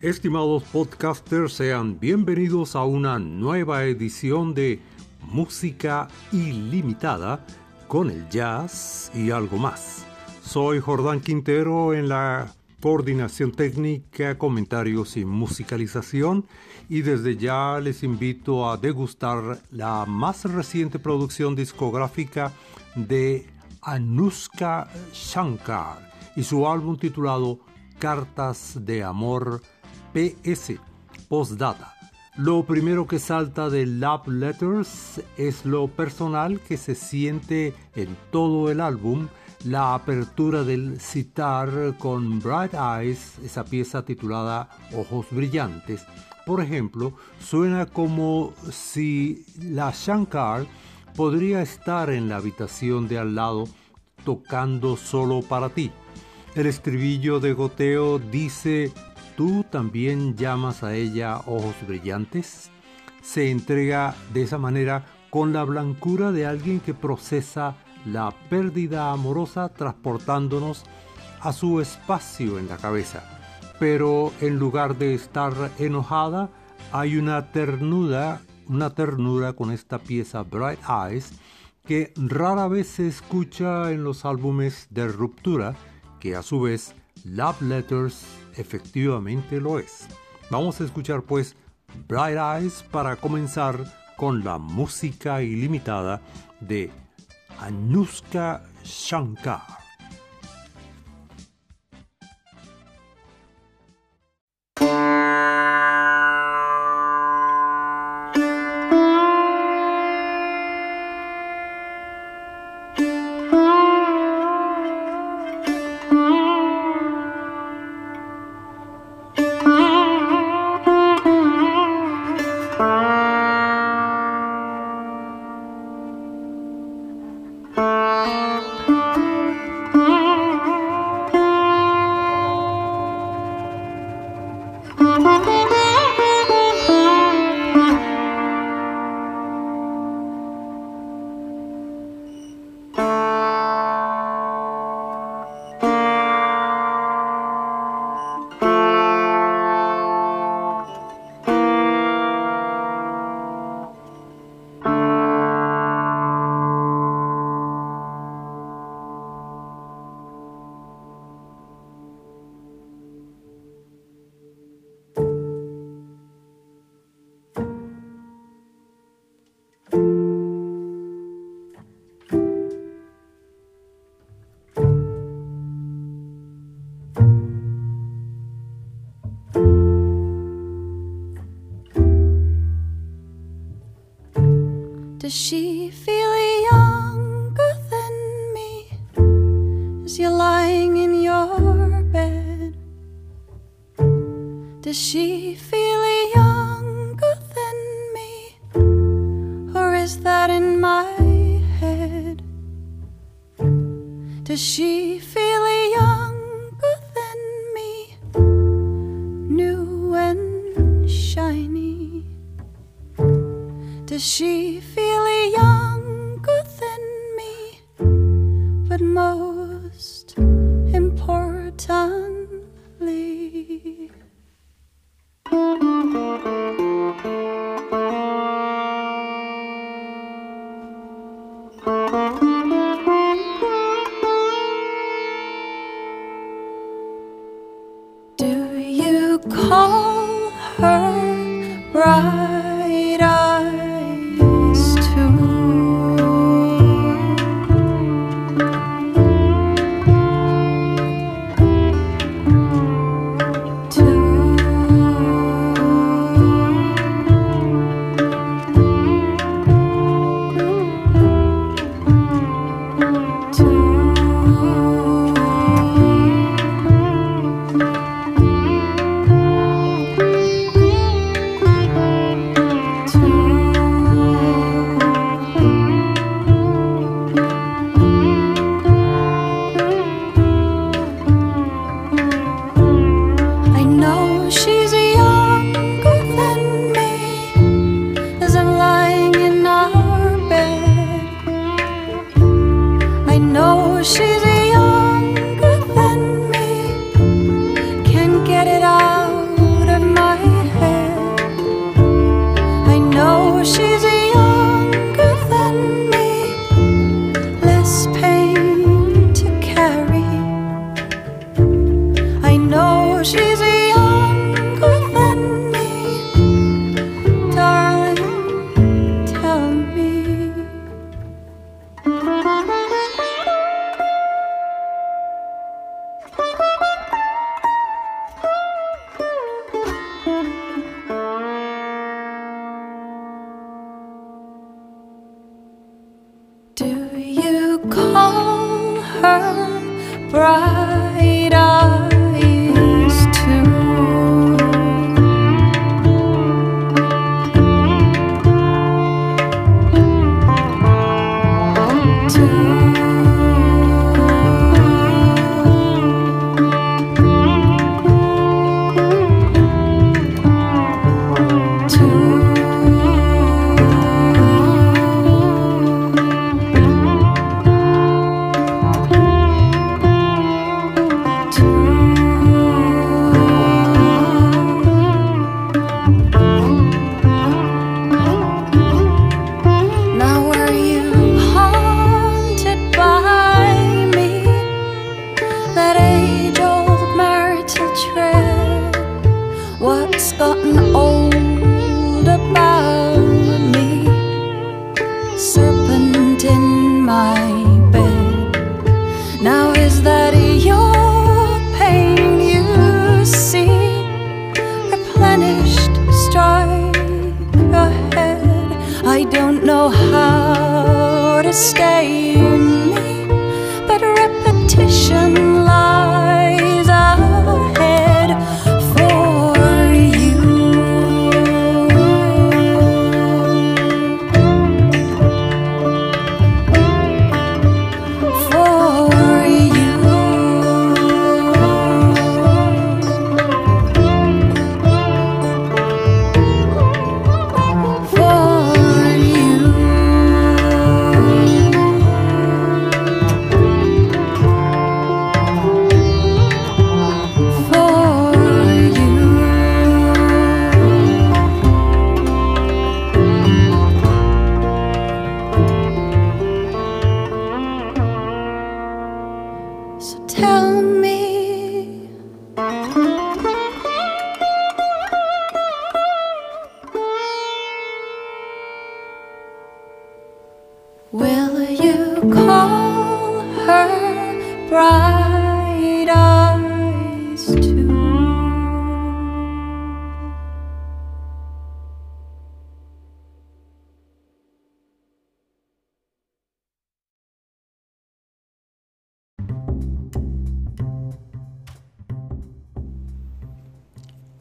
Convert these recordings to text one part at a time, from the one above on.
Estimados podcasters, sean bienvenidos a una nueva edición de Música Ilimitada con el jazz y algo más. Soy Jordán Quintero en la coordinación técnica, comentarios y musicalización y desde ya les invito a degustar la más reciente producción discográfica de Anushka Shankar y su álbum titulado Cartas de Amor PS. Postdata. Lo primero que salta de Love Letters es lo personal que se siente en todo el álbum, la apertura del citar con Bright Eyes, esa pieza titulada Ojos Brillantes. Por ejemplo, suena como si la Shankar podría estar en la habitación de al lado tocando solo para ti. El estribillo de goteo dice ¿Tú también llamas a ella ojos brillantes? Se entrega de esa manera con la blancura de alguien que procesa la pérdida amorosa transportándonos a su espacio en la cabeza. Pero en lugar de estar enojada, hay una ternura, una ternura con esta pieza Bright Eyes que rara vez se escucha en los álbumes de ruptura, que a su vez Love Letters efectivamente lo es. Vamos a escuchar pues Bright Eyes para comenzar con la música ilimitada de Anushka Shankar. She feel younger than me as you're lying in your bed? Does she feel younger than me, or is that in my head? Does she feel younger than me, new and shiny? Does she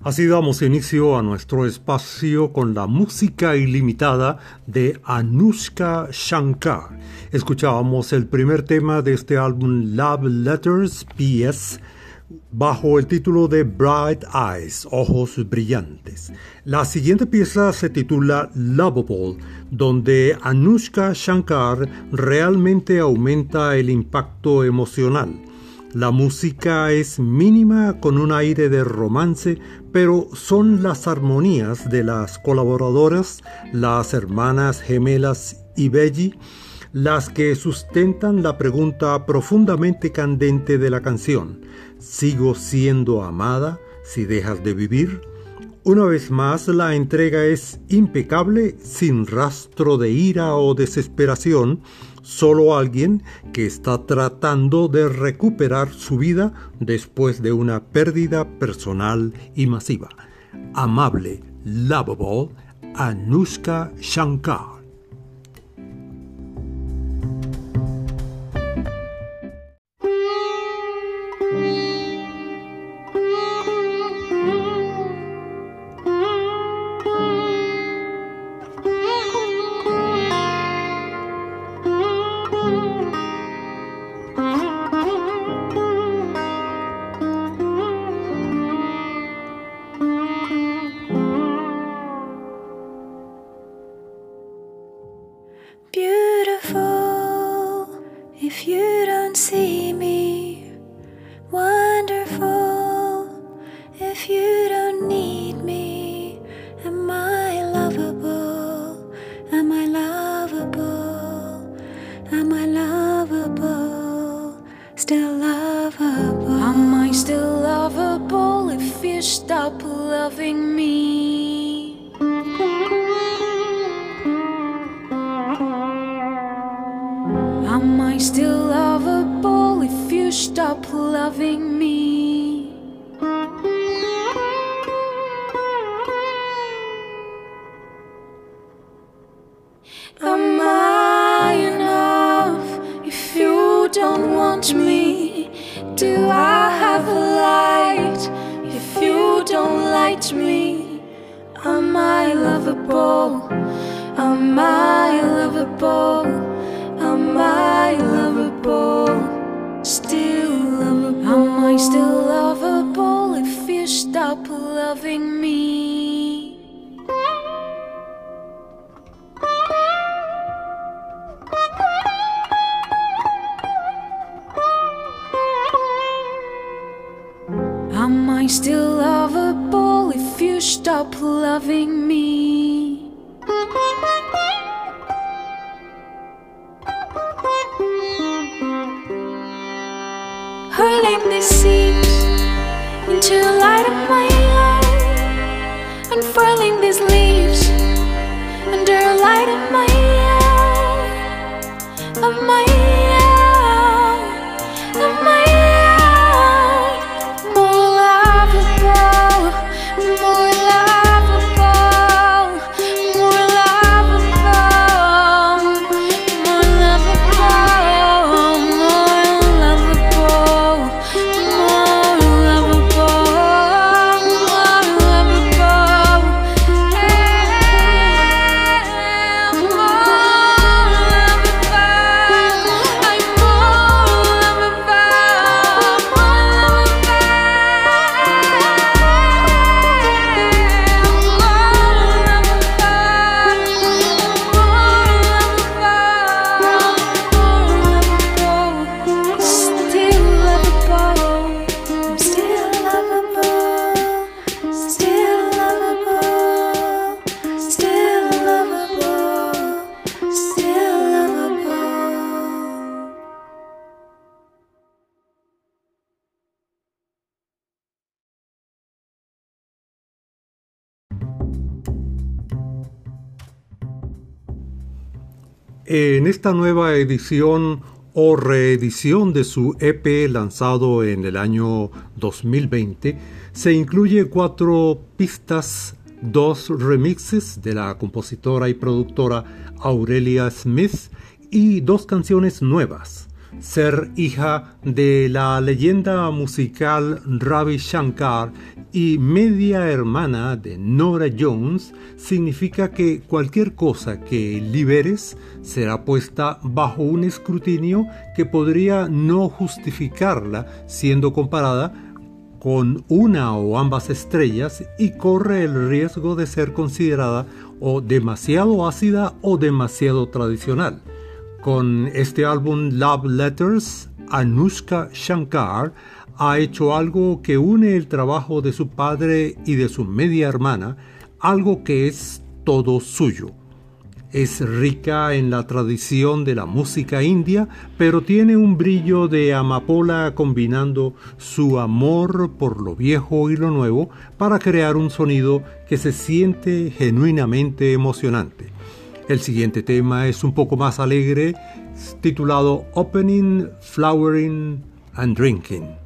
Así damos inicio a nuestro espacio con la música ilimitada de Anushka Shankar. Escuchábamos el primer tema de este álbum Love Letters PS bajo el título de Bright Eyes, Ojos Brillantes. La siguiente pieza se titula Lovable, donde Anushka Shankar realmente aumenta el impacto emocional. La música es mínima con un aire de romance, pero son las armonías de las colaboradoras, las hermanas gemelas y Belly, las que sustentan la pregunta profundamente candente de la canción. ¿Sigo siendo amada si dejas de vivir? Una vez más, la entrega es impecable, sin rastro de ira o desesperación, solo alguien que está tratando de recuperar su vida después de una pérdida personal y masiva. Amable, lovable, Anushka Shankar. Hurling the seas En esta nueva edición o reedición de su EP lanzado en el año 2020, se incluye cuatro pistas, dos remixes de la compositora y productora Aurelia Smith y dos canciones nuevas. Ser hija de la leyenda musical Ravi Shankar y media hermana de Nora Jones significa que cualquier cosa que liberes será puesta bajo un escrutinio que podría no justificarla siendo comparada con una o ambas estrellas y corre el riesgo de ser considerada o demasiado ácida o demasiado tradicional. Con este álbum Love Letters, Anushka Shankar ha hecho algo que une el trabajo de su padre y de su media hermana, algo que es todo suyo. Es rica en la tradición de la música india, pero tiene un brillo de amapola combinando su amor por lo viejo y lo nuevo para crear un sonido que se siente genuinamente emocionante. El siguiente tema es un poco más alegre, titulado Opening, Flowering and Drinking.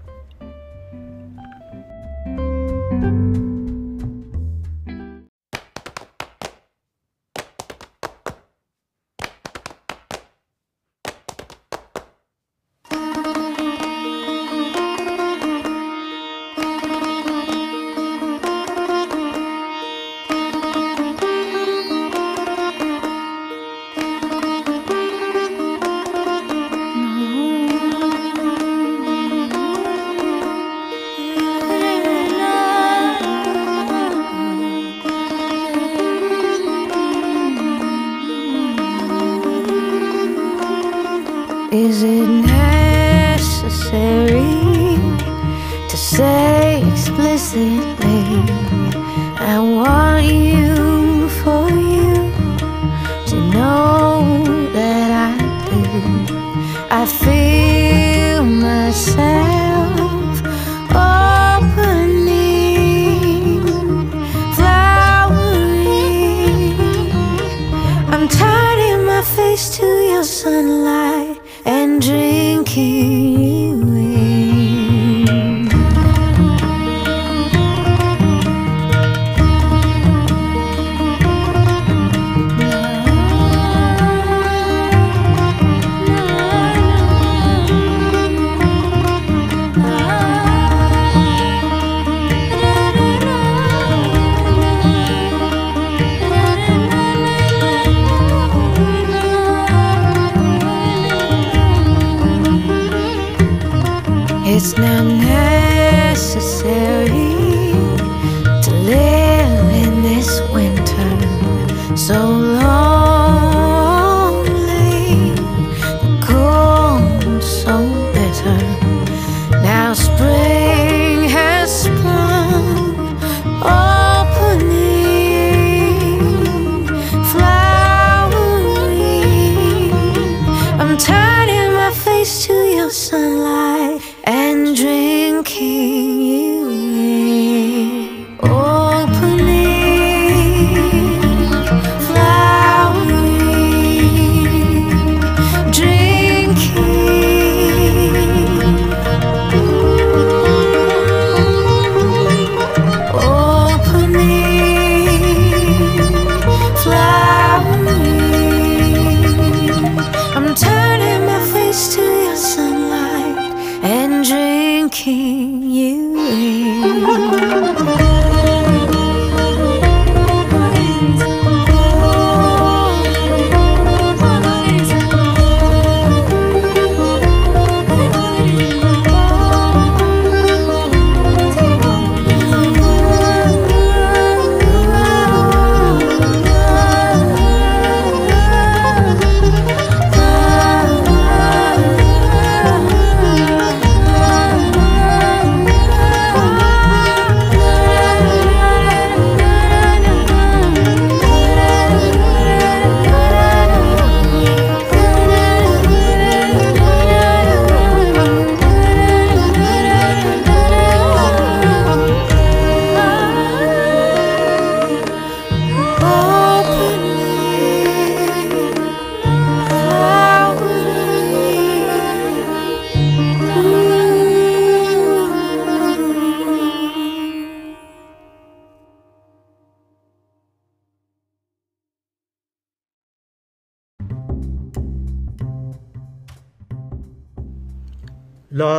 And drinking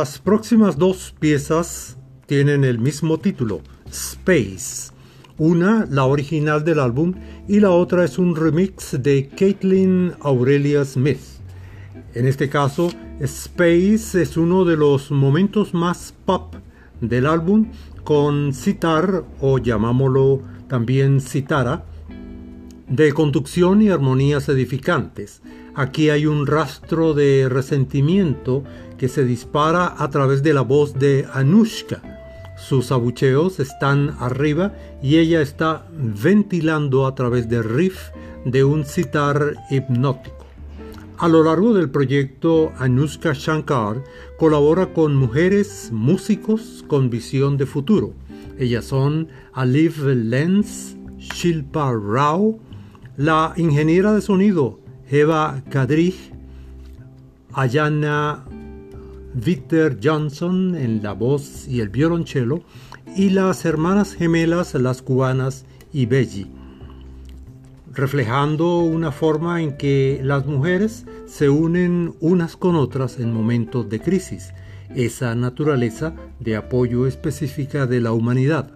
Las próximas dos piezas tienen el mismo título, Space. Una, la original del álbum, y la otra es un remix de Caitlin Aurelia Smith. En este caso, Space es uno de los momentos más pop del álbum con citar o llamámoslo también citara de conducción y armonías edificantes. Aquí hay un rastro de resentimiento que se dispara a través de la voz de Anushka. Sus abucheos están arriba y ella está ventilando a través del riff de un citar hipnótico. A lo largo del proyecto, Anushka Shankar colabora con mujeres músicos con visión de futuro. Ellas son Aliv Lenz, Shilpa Rao, la ingeniera de sonido Eva Kadrij, Ayana Victor Johnson en la voz y el violonchelo y las hermanas gemelas las cubanas y Belli, reflejando una forma en que las mujeres se unen unas con otras en momentos de crisis, esa naturaleza de apoyo específica de la humanidad.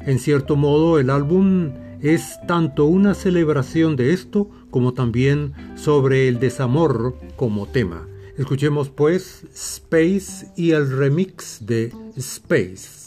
En cierto modo, el álbum es tanto una celebración de esto como también sobre el desamor como tema. Escuchemos pues Space y el remix de Space.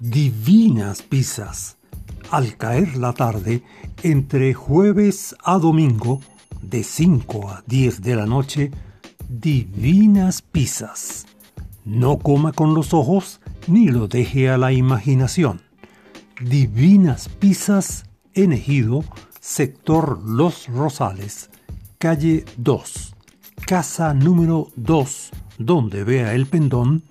Divinas pizzas. Al caer la tarde, entre jueves a domingo, de 5 a 10 de la noche, divinas pizzas. No coma con los ojos ni lo deje a la imaginación. Divinas pizzas en Ejido, sector Los Rosales, calle 2, casa número 2, donde vea el pendón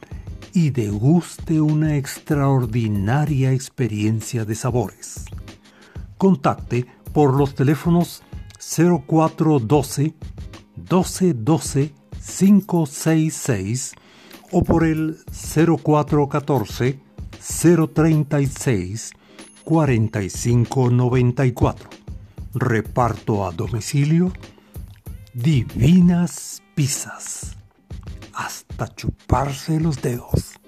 y deguste una extraordinaria experiencia de sabores. Contacte por los teléfonos 0412 1212 566 o por el 0414 036 4594. Reparto a domicilio Divinas Pizzas. Hasta chuparse los dedos.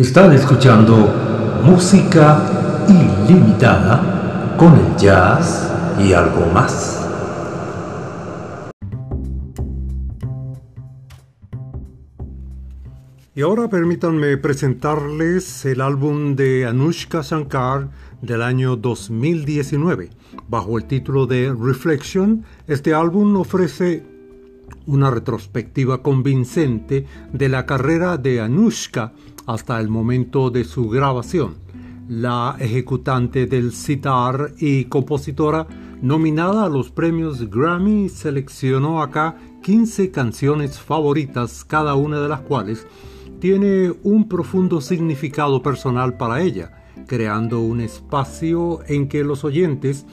Están escuchando música ilimitada con el jazz y algo más. Y ahora permítanme presentarles el álbum de Anushka Shankar del año 2019. Bajo el título de Reflection, este álbum ofrece una retrospectiva convincente de la carrera de Anushka hasta el momento de su grabación. La ejecutante del sitar y compositora nominada a los premios Grammy seleccionó acá 15 canciones favoritas, cada una de las cuales tiene un profundo significado personal para ella, creando un espacio en que los oyentes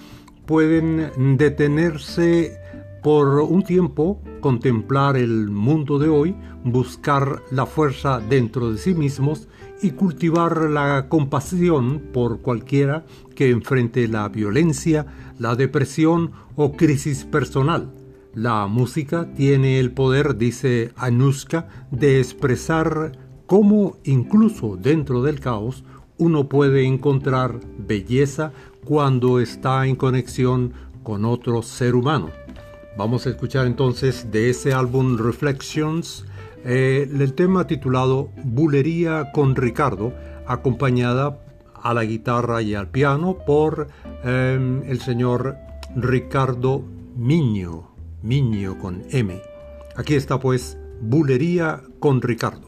pueden detenerse por un tiempo, contemplar el mundo de hoy, buscar la fuerza dentro de sí mismos y cultivar la compasión por cualquiera que enfrente la violencia, la depresión o crisis personal. La música tiene el poder, dice Anuska, de expresar cómo incluso dentro del caos uno puede encontrar belleza cuando está en conexión con otro ser humano. Vamos a escuchar entonces de ese álbum Reflections eh, el tema titulado Bulería con Ricardo, acompañada a la guitarra y al piano por eh, el señor Ricardo Miño, Miño con M. Aquí está pues Bulería con Ricardo.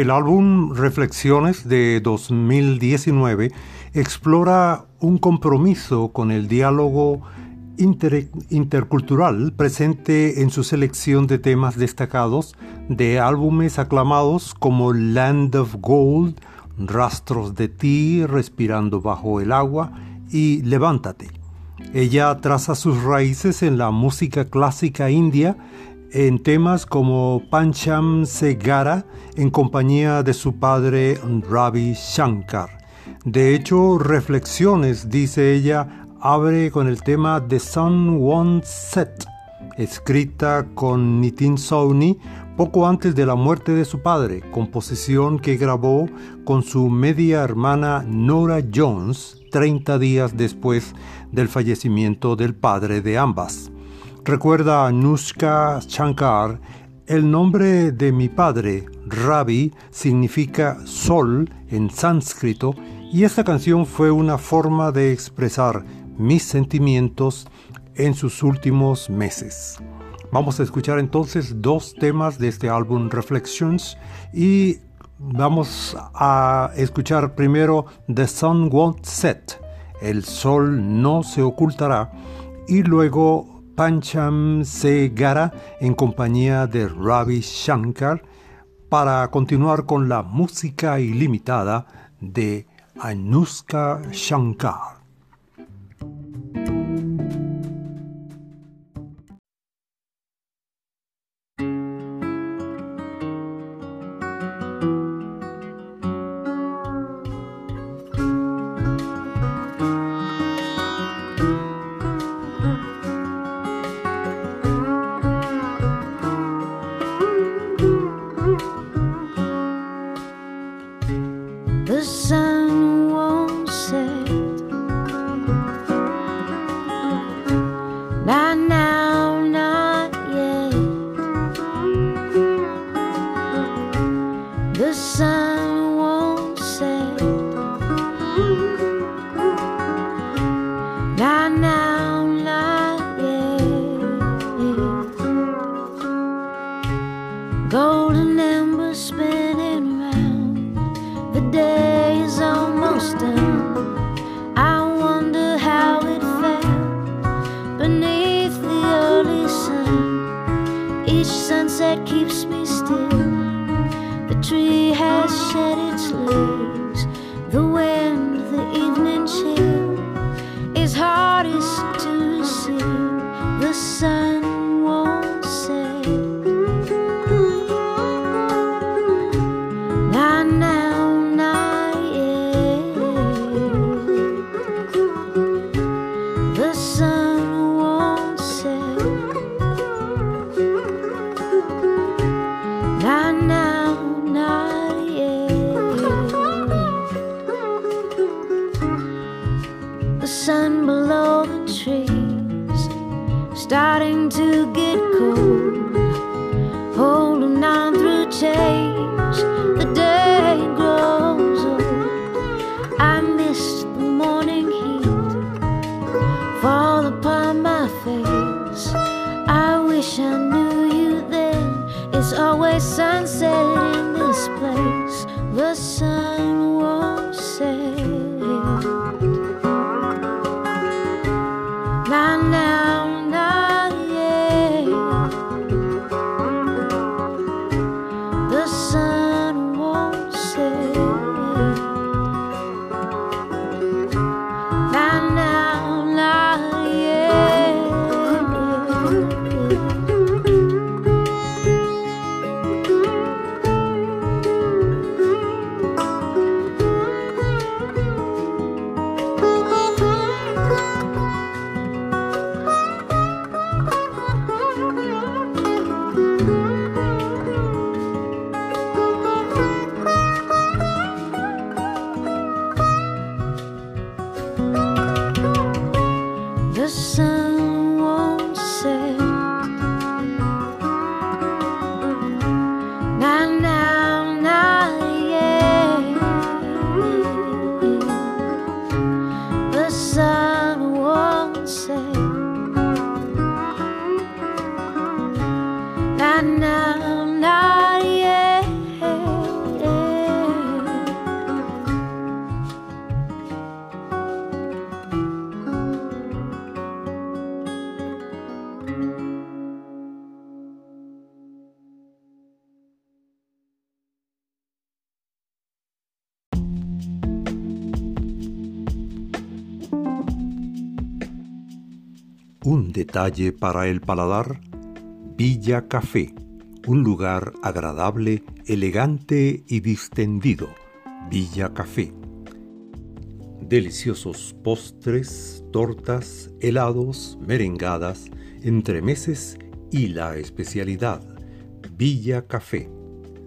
El álbum Reflexiones de 2019 explora un compromiso con el diálogo inter- intercultural presente en su selección de temas destacados de álbumes aclamados como Land of Gold, Rastros de ti, Respirando bajo el agua y Levántate. Ella traza sus raíces en la música clásica india en temas como Pancham Segara en compañía de su padre Ravi Shankar. De hecho, Reflexiones, dice ella, abre con el tema The Sun Won't Set, escrita con Nitin Sawhney poco antes de la muerte de su padre, composición que grabó con su media hermana Nora Jones 30 días después del fallecimiento del padre de ambas. Recuerda a Nushka Shankar, el nombre de mi padre, Ravi, significa sol en sánscrito y esta canción fue una forma de expresar mis sentimientos en sus últimos meses. Vamos a escuchar entonces dos temas de este álbum Reflections y vamos a escuchar primero The Sun Won't Set, El Sol no se ocultará, y luego Pancham Segara en compañía de Ravi Shankar para continuar con la música ilimitada de Anushka Shankar. Un detalle para el paladar. Villa Café, un lugar agradable, elegante y distendido. Villa Café. Deliciosos postres, tortas, helados, merengadas, entremeses y la especialidad, Villa Café,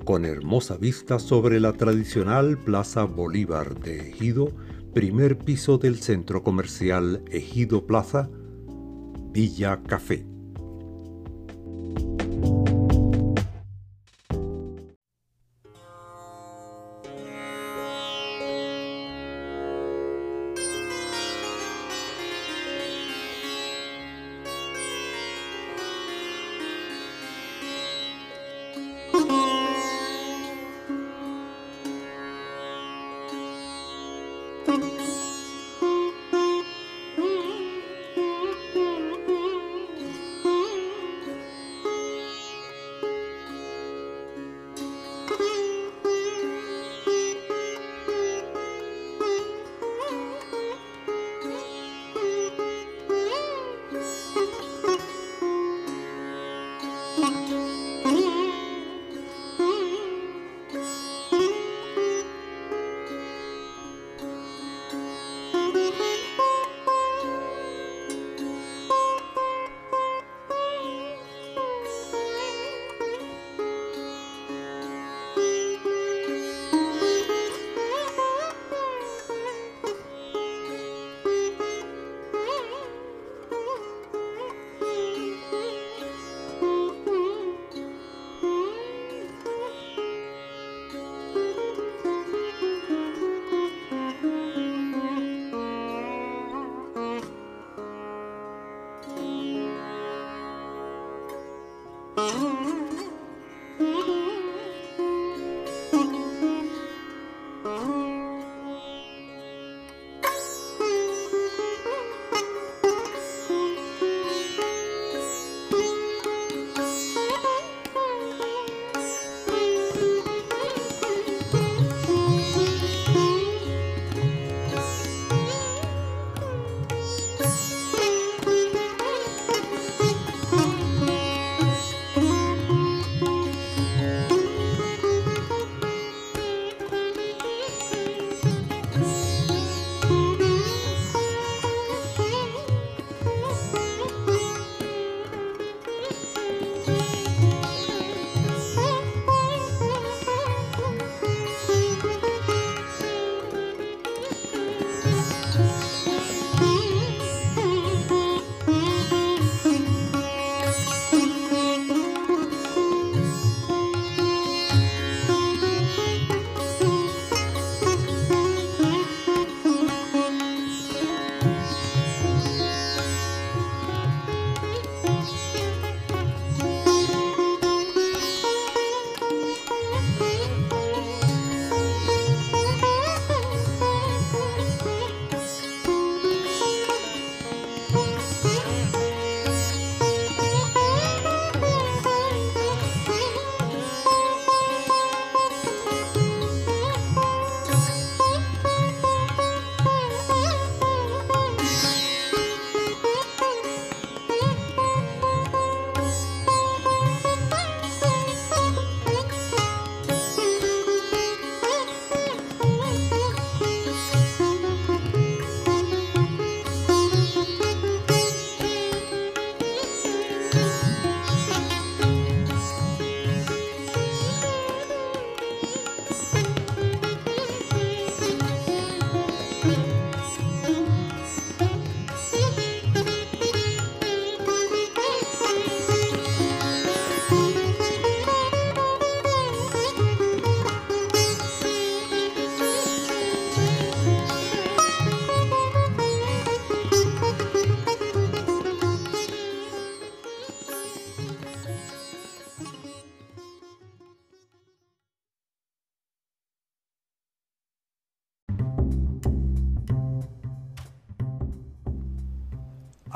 con hermosa vista sobre la tradicional Plaza Bolívar de Ejido, primer piso del centro comercial Ejido Plaza, Villa Café.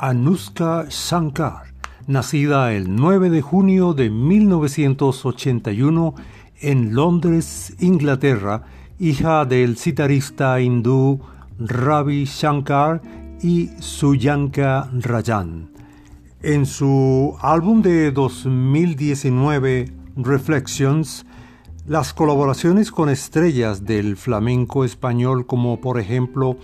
Anushka Shankar, nacida el 9 de junio de 1981 en Londres, Inglaterra, hija del citarista hindú Ravi Shankar y Suyanka Rajan. En su álbum de 2019, Reflections, las colaboraciones con estrellas del flamenco español como por ejemplo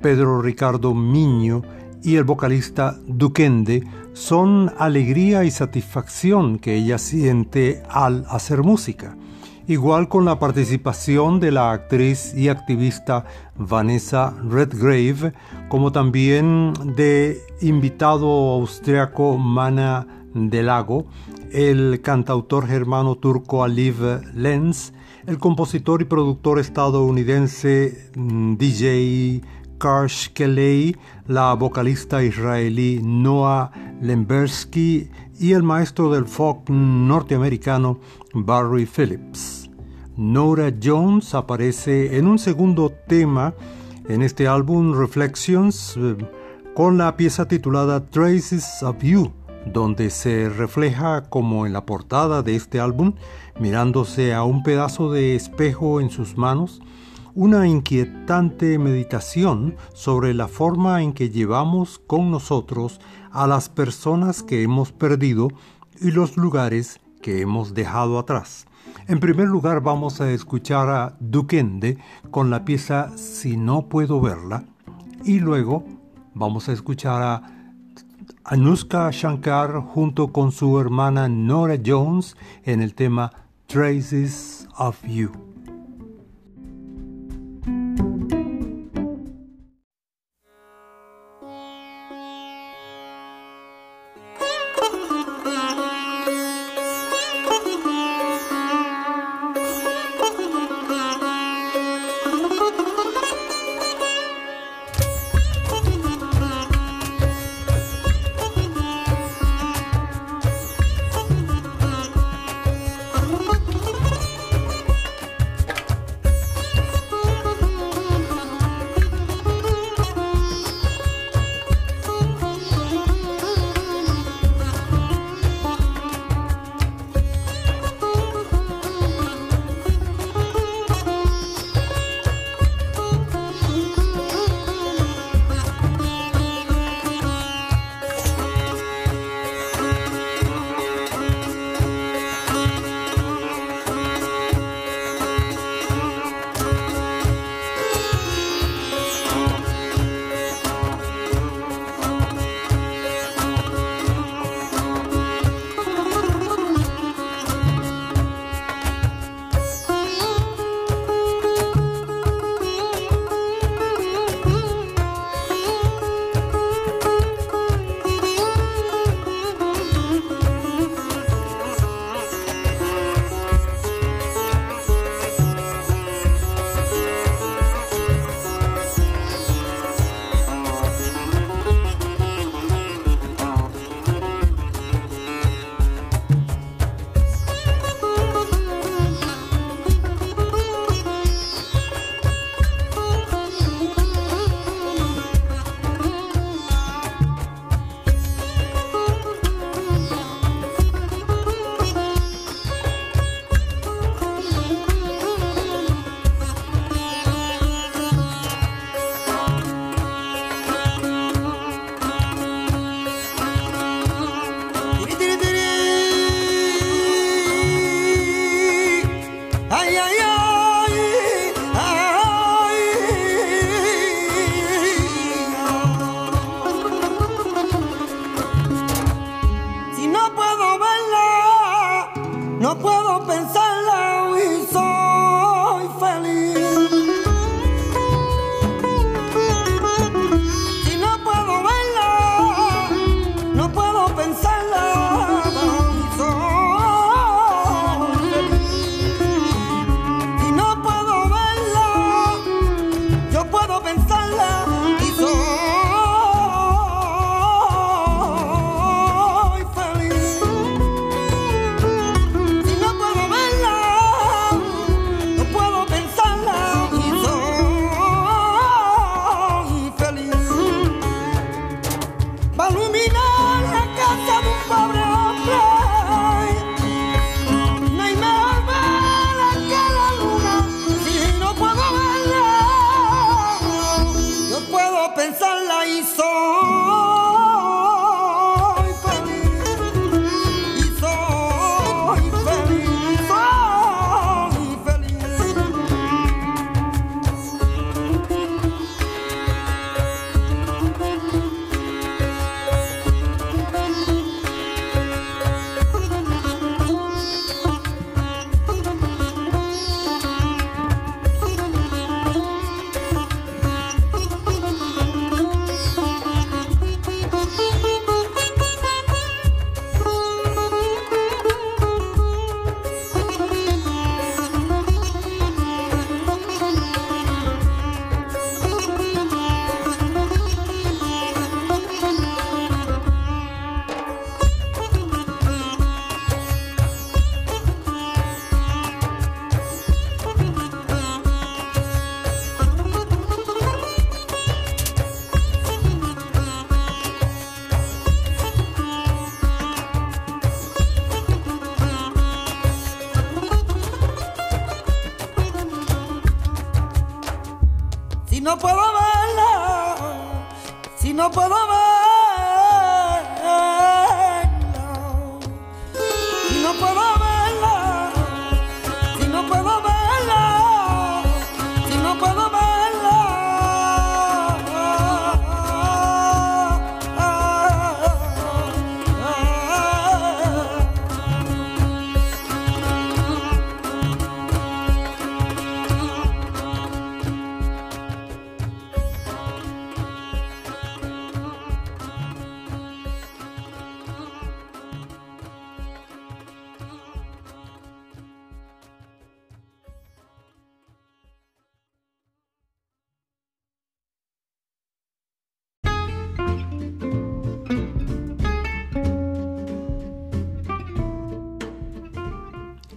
Pedro Ricardo Miño y el vocalista Duquende son alegría y satisfacción que ella siente al hacer música. Igual con la participación de la actriz y activista Vanessa Redgrave, como también de invitado austriaco Mana Delago, el cantautor germano turco Aliv Lenz, el compositor y productor estadounidense mm, DJ Karsh Kelly, la vocalista israelí Noah Lembersky y el maestro del folk norteamericano Barry Phillips. Nora Jones aparece en un segundo tema en este álbum Reflections eh, con la pieza titulada Traces of You, donde se refleja como en la portada de este álbum, mirándose a un pedazo de espejo en sus manos, una inquietante meditación sobre la forma en que llevamos con nosotros a las personas que hemos perdido y los lugares que hemos dejado atrás. En primer lugar vamos a escuchar a Duquende con la pieza Si no puedo verla y luego vamos a escuchar a Anushka Shankar junto con su hermana Nora Jones en el tema Traces of You.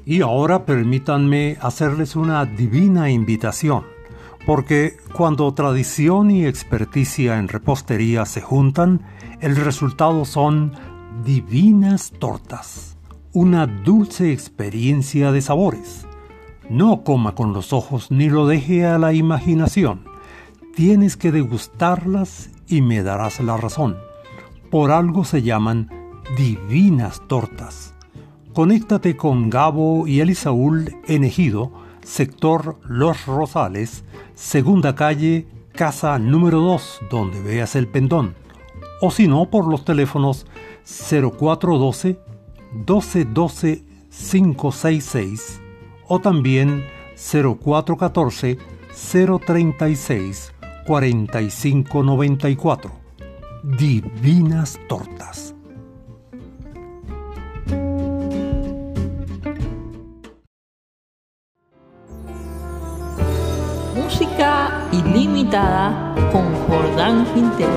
Y ahora permítanme hacerles una divina invitación, porque cuando tradición y experticia en repostería se juntan, el resultado son divinas tortas, una dulce experiencia de sabores. No coma con los ojos ni lo deje a la imaginación. Tienes que degustarlas y me darás la razón. Por algo se llaman divinas tortas. Conéctate con Gabo y Elisaúl en Ejido, sector Los Rosales, segunda calle, casa número 2, donde veas el pendón. O si no, por los teléfonos 0412 1212 566 o también 0414 036 4594. Divinas tortas. Música ilimitada con Jordán Quintero.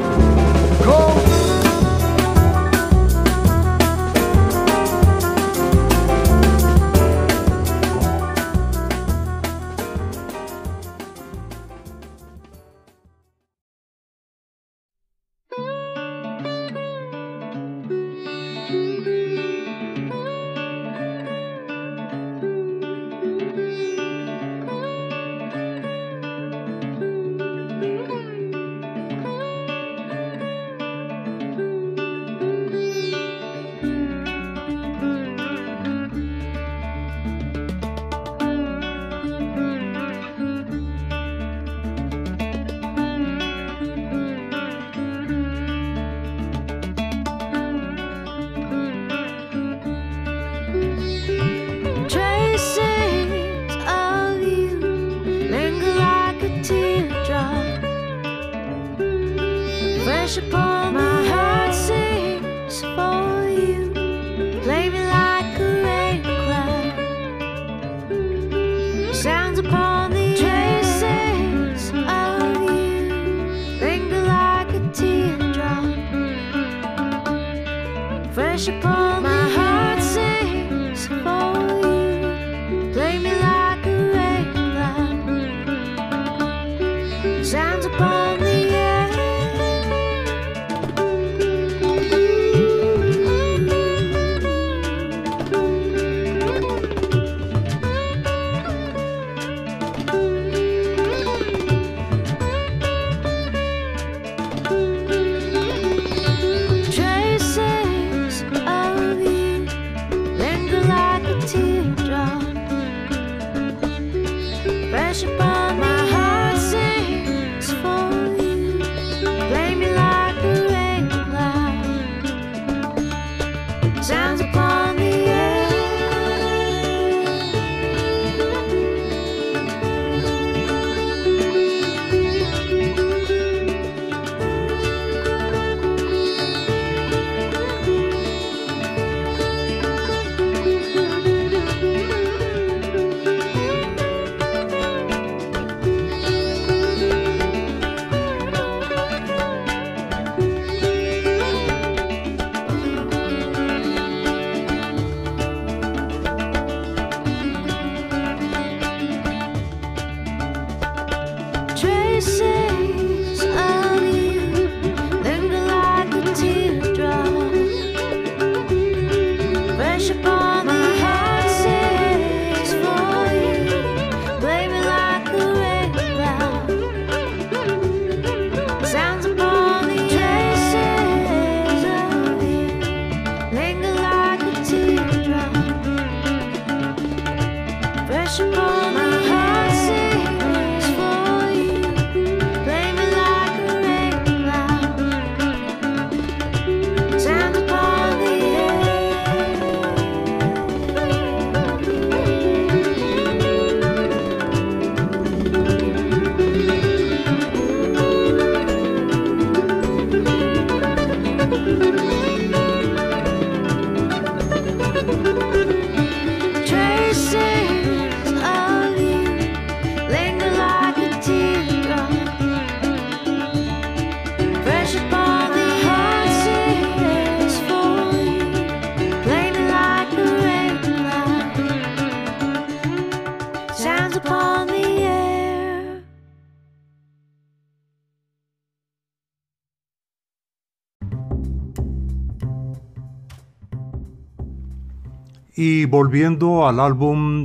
Y volviendo al álbum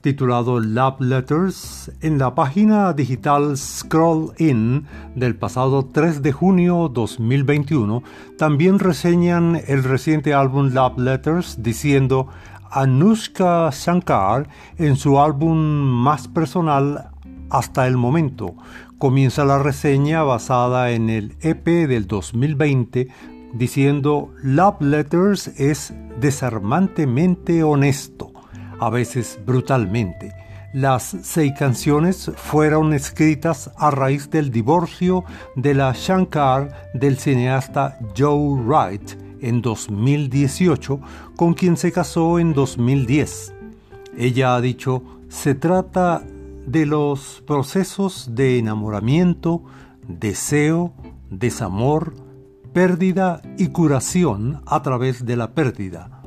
titulado Love Letters, en la página digital Scroll In del pasado 3 de junio 2021, también reseñan el reciente álbum Love Letters diciendo Anushka Shankar en su álbum más personal hasta el momento. Comienza la reseña basada en el EP del 2020 diciendo Love Letters es desarmantemente honesto a veces brutalmente. Las seis canciones fueron escritas a raíz del divorcio de la Shankar del cineasta Joe Wright en 2018, con quien se casó en 2010. Ella ha dicho, se trata de los procesos de enamoramiento, deseo, desamor, pérdida y curación a través de la pérdida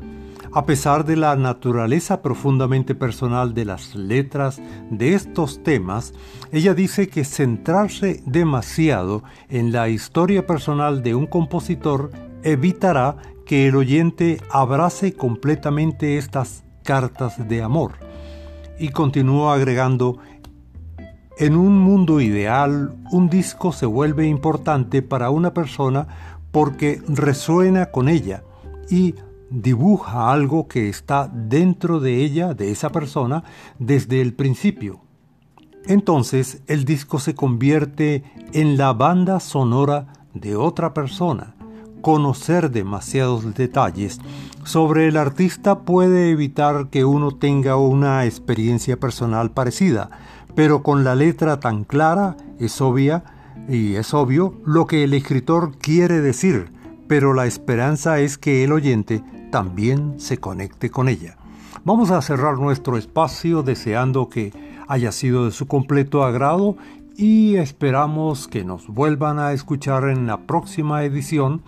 a pesar de la naturaleza profundamente personal de las letras de estos temas, ella dice que centrarse demasiado en la historia personal de un compositor evitará que el oyente abrace completamente estas cartas de amor. Y continúa agregando, en un mundo ideal, un disco se vuelve importante para una persona porque resuena con ella y dibuja algo que está dentro de ella, de esa persona, desde el principio. Entonces el disco se convierte en la banda sonora de otra persona. Conocer demasiados detalles sobre el artista puede evitar que uno tenga una experiencia personal parecida, pero con la letra tan clara es obvia y es obvio lo que el escritor quiere decir, pero la esperanza es que el oyente también se conecte con ella. Vamos a cerrar nuestro espacio deseando que haya sido de su completo agrado y esperamos que nos vuelvan a escuchar en la próxima edición.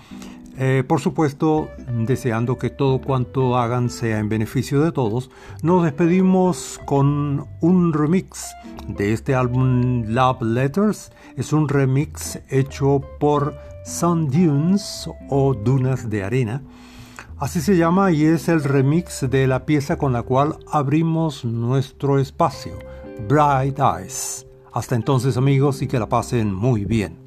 Eh, por supuesto, deseando que todo cuanto hagan sea en beneficio de todos, nos despedimos con un remix de este álbum Love Letters. Es un remix hecho por Sun Dunes o Dunas de Arena Así se llama y es el remix de la pieza con la cual abrimos nuestro espacio, Bright Eyes. Hasta entonces amigos y que la pasen muy bien.